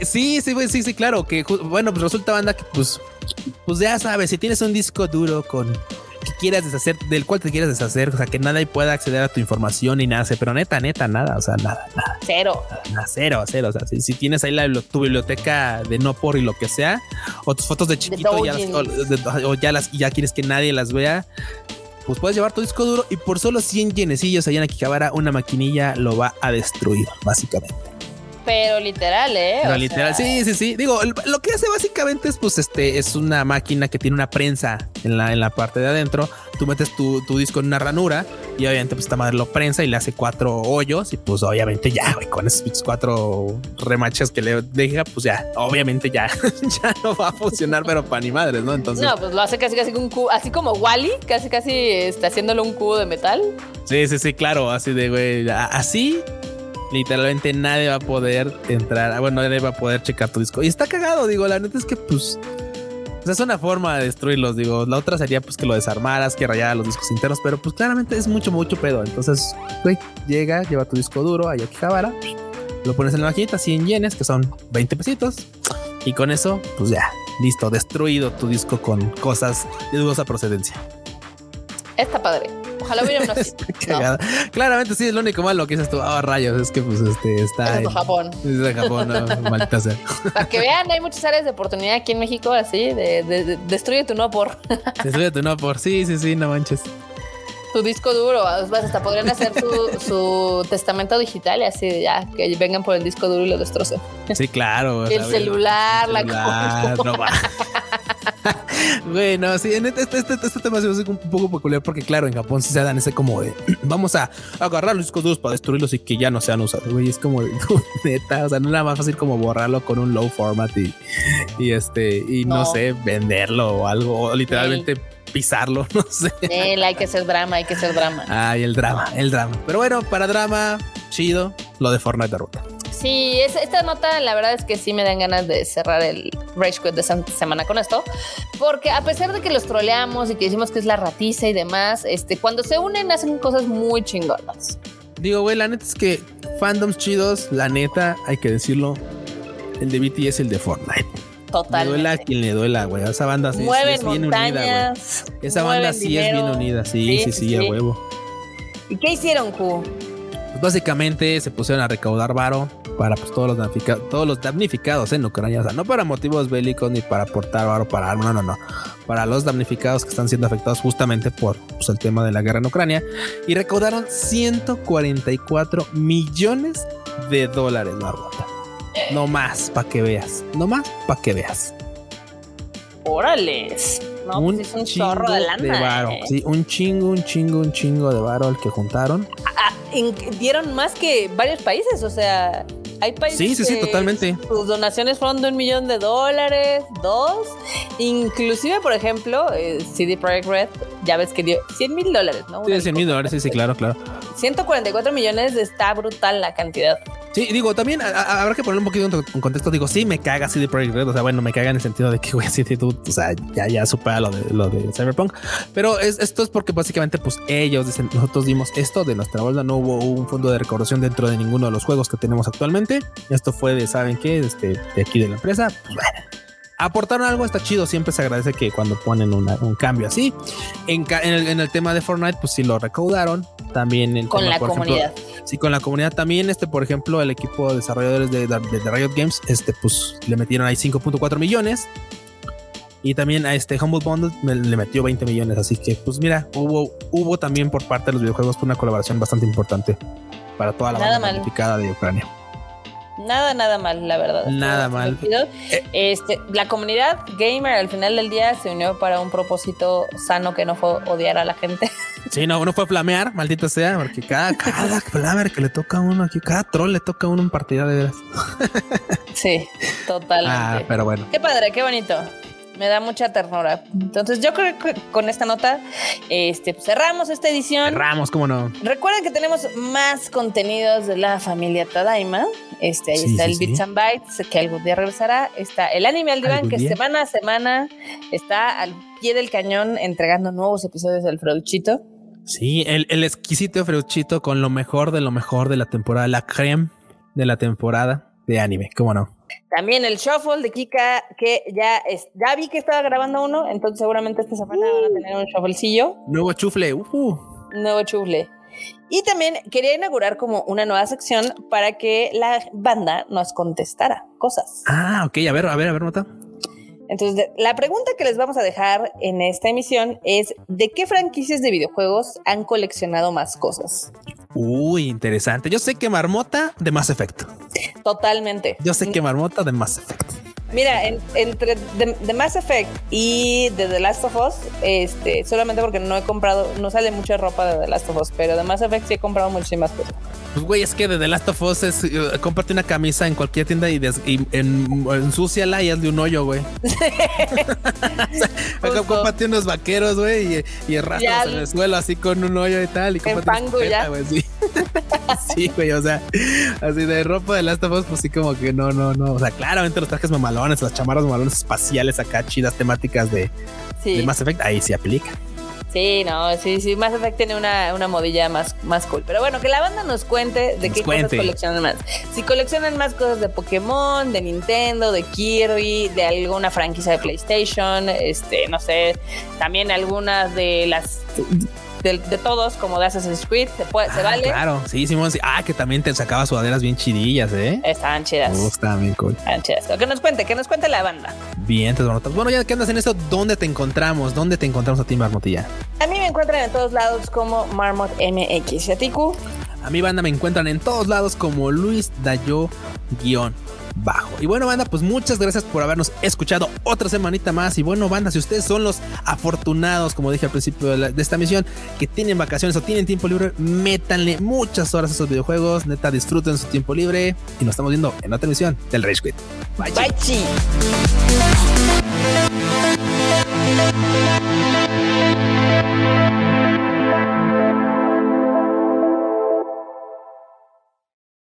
S2: sí, sí, sí, sí, claro. Que bueno, pues resulta banda que pues, pues ya sabes, si tienes un disco duro con que quieras deshacer, del cual te quieras deshacer, o sea, que nada pueda acceder a tu información y nada, pero neta, neta, nada, o sea, nada, nada.
S1: Cero.
S2: Nada, cero, cero, o sea, si, tienes ahí la, tu biblioteca de no por y lo que sea, o tus fotos de chiquito ya o, ya las, ya quieres que nadie las vea, pues puedes llevar tu disco duro y por solo 100 yenecillos allá en Akihabara, una maquinilla lo va a destruir, básicamente.
S1: Pero literal, ¿eh?
S2: Pero literal, sí, sí, sí. Digo, lo que hace básicamente es, pues, este, es una máquina que tiene una prensa en la, en la parte de adentro. Tú metes tu, disco en una ranura y obviamente, pues, esta madre lo prensa y le hace cuatro hoyos. Y pues, obviamente, ya, güey, con esos cuatro remaches que le deja, pues ya, obviamente, ya, ya no va a funcionar, pero para ni madres, ¿no? Entonces,
S1: no, pues lo hace casi, casi un cubo, así como Wally, casi, casi está haciéndole un cubo de metal.
S2: Sí, sí, sí, claro, así de, güey, así literalmente nadie va a poder entrar. Ah, bueno, nadie va a poder checar tu disco. Y está cagado, digo, la neta es que pues. Es una forma de destruirlos, digo. La otra sería pues que lo desarmaras, que rayara los discos internos, pero pues claramente es mucho, mucho pedo. Entonces, güey, llega, lleva tu disco duro a Yakijabara, lo pones en la maquinita, 100 yenes, que son 20 pesitos. Y con eso, pues ya, listo, destruido tu disco con cosas de dudosa procedencia.
S1: Está padre. Ojalá hubiera uno así.
S2: Claramente sí, es lo único malo que dices tú. Ah, rayos, es que pues este está.
S1: Es de Japón.
S2: Es de Japón, no, maldita sea.
S1: Para que vean, hay muchas áreas de oportunidad aquí en México, así, de, de, destruye tu no por.
S2: destruye tu no por. Sí, sí, sí, no manches
S1: tu disco duro. Hasta podrían hacer su, su, testamento digital y así, ya, que vengan por el disco duro y lo destrocen.
S2: Sí, claro.
S1: el, celular, la celular, no
S2: bueno, sí, en este, este, este, este tema se hace un poco peculiar porque, claro, en Japón sí se dan ese como de vamos a agarrar los discos duros para destruirlos y que ya no sean usados. Güey, es como neta, o sea, no es nada más fácil como borrarlo con un low format y, y este, y no, sé, venderlo o algo, o literalmente pisarlo, no sé.
S1: hay que hacer drama, hay que hacer drama.
S2: Ay, el drama, el drama. Pero bueno, para drama, chido, lo de Fortnite de ruta.
S1: Sí, esta nota la verdad es que sí me dan ganas de cerrar el Rage Quit de esta semana con esto, porque a pesar de que los troleamos y que decimos que es la ratiza y demás, este, cuando se unen hacen cosas muy chingonas.
S2: Digo, güey, la neta es que fandoms chidos, la neta, hay que decirlo, el de BT es el de Fortnite.
S1: Total.
S2: Le duela a quien le duela, güey. Esa banda sí, es bien unida, güey. Esa banda sí es bien unida, sí, sí, sí, a huevo.
S1: ¿Y qué hicieron, Q?
S2: Pues básicamente se pusieron a recaudar varo para pues, todos los damnificados, todos los damnificados en Ucrania, o sea, no para motivos bélicos ni para aportar varo para no, no, no, para los damnificados que están siendo afectados justamente por pues, el tema de la guerra en Ucrania y recaudaron 144 millones de dólares, Marmota. No más, para que veas. No más, para que veas.
S1: Órales. No, un pues es un chorro de lana.
S2: varo.
S1: ¿eh?
S2: Sí, un chingo, un chingo, un chingo de varo el que juntaron.
S1: Ah, ah, dieron más que varios países, o sea, hay países
S2: sí, sí, sí, totalmente.
S1: sus donaciones fueron de un millón de dólares, dos. Inclusive, por ejemplo, eh, CD Projekt Red, ya ves que dio 100 mil dólares, ¿no?
S2: Sí, 100 mil dólares, sí, sí, claro, claro.
S1: 144 millones está brutal la cantidad.
S2: Sí, digo, también habrá que poner un poquito en contexto. Digo, sí, me caga CD Projekt Red. O sea, bueno, me caga en el sentido de que, güey, sí, tú, o sea, ya, ya supera lo de, lo de Cyberpunk. Pero esto es porque básicamente, pues ellos dicen, nosotros dimos esto de nuestra bolsa. No hubo un fondo de recaudación dentro de ninguno de los juegos que tenemos actualmente. Esto fue de, ¿saben qué? Este, de aquí de la empresa. Pues bueno aportaron algo, está chido. Siempre se agradece que cuando ponen un cambio así. En, el, tema de Fortnite, pues sí lo recaudaron. También el
S1: con la comunidad.
S2: sí, con la comunidad también. Este, por ejemplo, el equipo de desarrolladores de, Riot Games, este, pues le metieron ahí 5.4 millones. Y también a este Humble Bundle le metió 20 millones. Así que, pues mira, hubo, hubo también por parte de los videojuegos una colaboración bastante importante para toda la
S1: Nada
S2: banda de Ucrania.
S1: Nada, nada mal, la verdad.
S2: Nada mal.
S1: Eh. Este, la comunidad gamer al final del día se unió para un propósito sano que no fue odiar a la gente.
S2: Sí, no, uno fue flamear, maldito sea, porque cada, cada flamer que le toca a uno aquí, cada troll le toca a uno en partida de veras.
S1: Sí, totalmente.
S2: Ah, pero bueno.
S1: Qué padre, qué bonito me da mucha ternura. Entonces, yo creo que con esta nota este, pues, cerramos esta edición.
S2: Cerramos, cómo no.
S1: Recuerden que tenemos más contenidos de la familia Tadaima. Este, ahí está el Bits and Bytes, que algún día regresará. Está el anime al diván, que semana a semana está al pie del cañón entregando nuevos episodios del Freuchito.
S2: Sí, el, el exquisito Freuchito con lo mejor de lo mejor de la temporada, la creme de la temporada de anime, cómo no.
S1: También el shuffle de Kika, que ya es, ya vi que estaba grabando uno, entonces seguramente esta semana van a uh. tener un shufflecillo.
S2: Nuevo chufle, uh.
S1: Nuevo chufle. Y también quería inaugurar como una nueva sección para que la banda nos contestara cosas.
S2: Ah, ok, a ver, a ver, a ver, nota.
S1: Entonces, la pregunta que les vamos a dejar en esta emisión es, ¿de qué franquicias de videojuegos han coleccionado más cosas?
S2: Uy, interesante. Yo sé que Marmota de Mass Effect.
S1: Totalmente.
S2: Yo sé que Marmota de Mass Effect.
S1: Mira, entre The, Mass Effect y de The Last of Us, este, solamente porque no he comprado, no sale mucha ropa de The Last of Us, pero de Mass Effect sí he comprado muchísimas cosas.
S2: Pues güey, es que de The Last of Us es uh, cómprate una camisa en cualquier tienda y, en, ensúciala y hazle un hoyo, güey. o cómprate unos vaqueros, güey, y, y en el suelo así con un hoyo y tal. Y
S1: en fango ya.
S2: sí. sí, güey, o sea, así de ropa de Last of Us, pues sí, como que no, no, no. O sea, claramente los trajes mamalones, las chamarras mamalones espaciales acá, chidas temáticas de, de Mass Effect, ahí se aplica.
S1: Sí, no, sí, sí, Mass Effect tiene una, una modilla más, más cool. Pero bueno, que la banda nos cuente de qué cosas coleccionan más. Si coleccionan más cosas de Pokémon, de Nintendo, de Kirby, de alguna franquicia de PlayStation, este, no sé, también algunas de las de, todos, como de Assassin's Creed, se, puede, se ah, vale.
S2: Claro, sí, Simón, sí. Ah, que también te sacaba sudaderas bien chidillas, ¿eh?
S1: Estaban chidas.
S2: Uh, estaban bien cool.
S1: Estaban chidas. Que nos cuente, que nos cuente la banda.
S2: Bien, entonces, bueno, ya que andas en esto, ¿dónde te encontramos? ¿Dónde te encontramos a ti, Marmotilla?
S1: A mí me encuentran en todos lados como Marmot MX. ¿Y a ti,
S2: A mi banda me encuentran en todos lados como Luis Dayo guion bajo. Y bueno, banda, pues muchas gracias por habernos escuchado otra semanita más. Y bueno, banda, si ustedes son los afortunados, como dije al principio de, esta misión, que tienen vacaciones o tienen tiempo libre, métanle muchas horas a esos videojuegos. Neta, disfruten su tiempo libre. Y nos estamos viendo en otra misión del Rage Quit.
S1: Bye. Bye.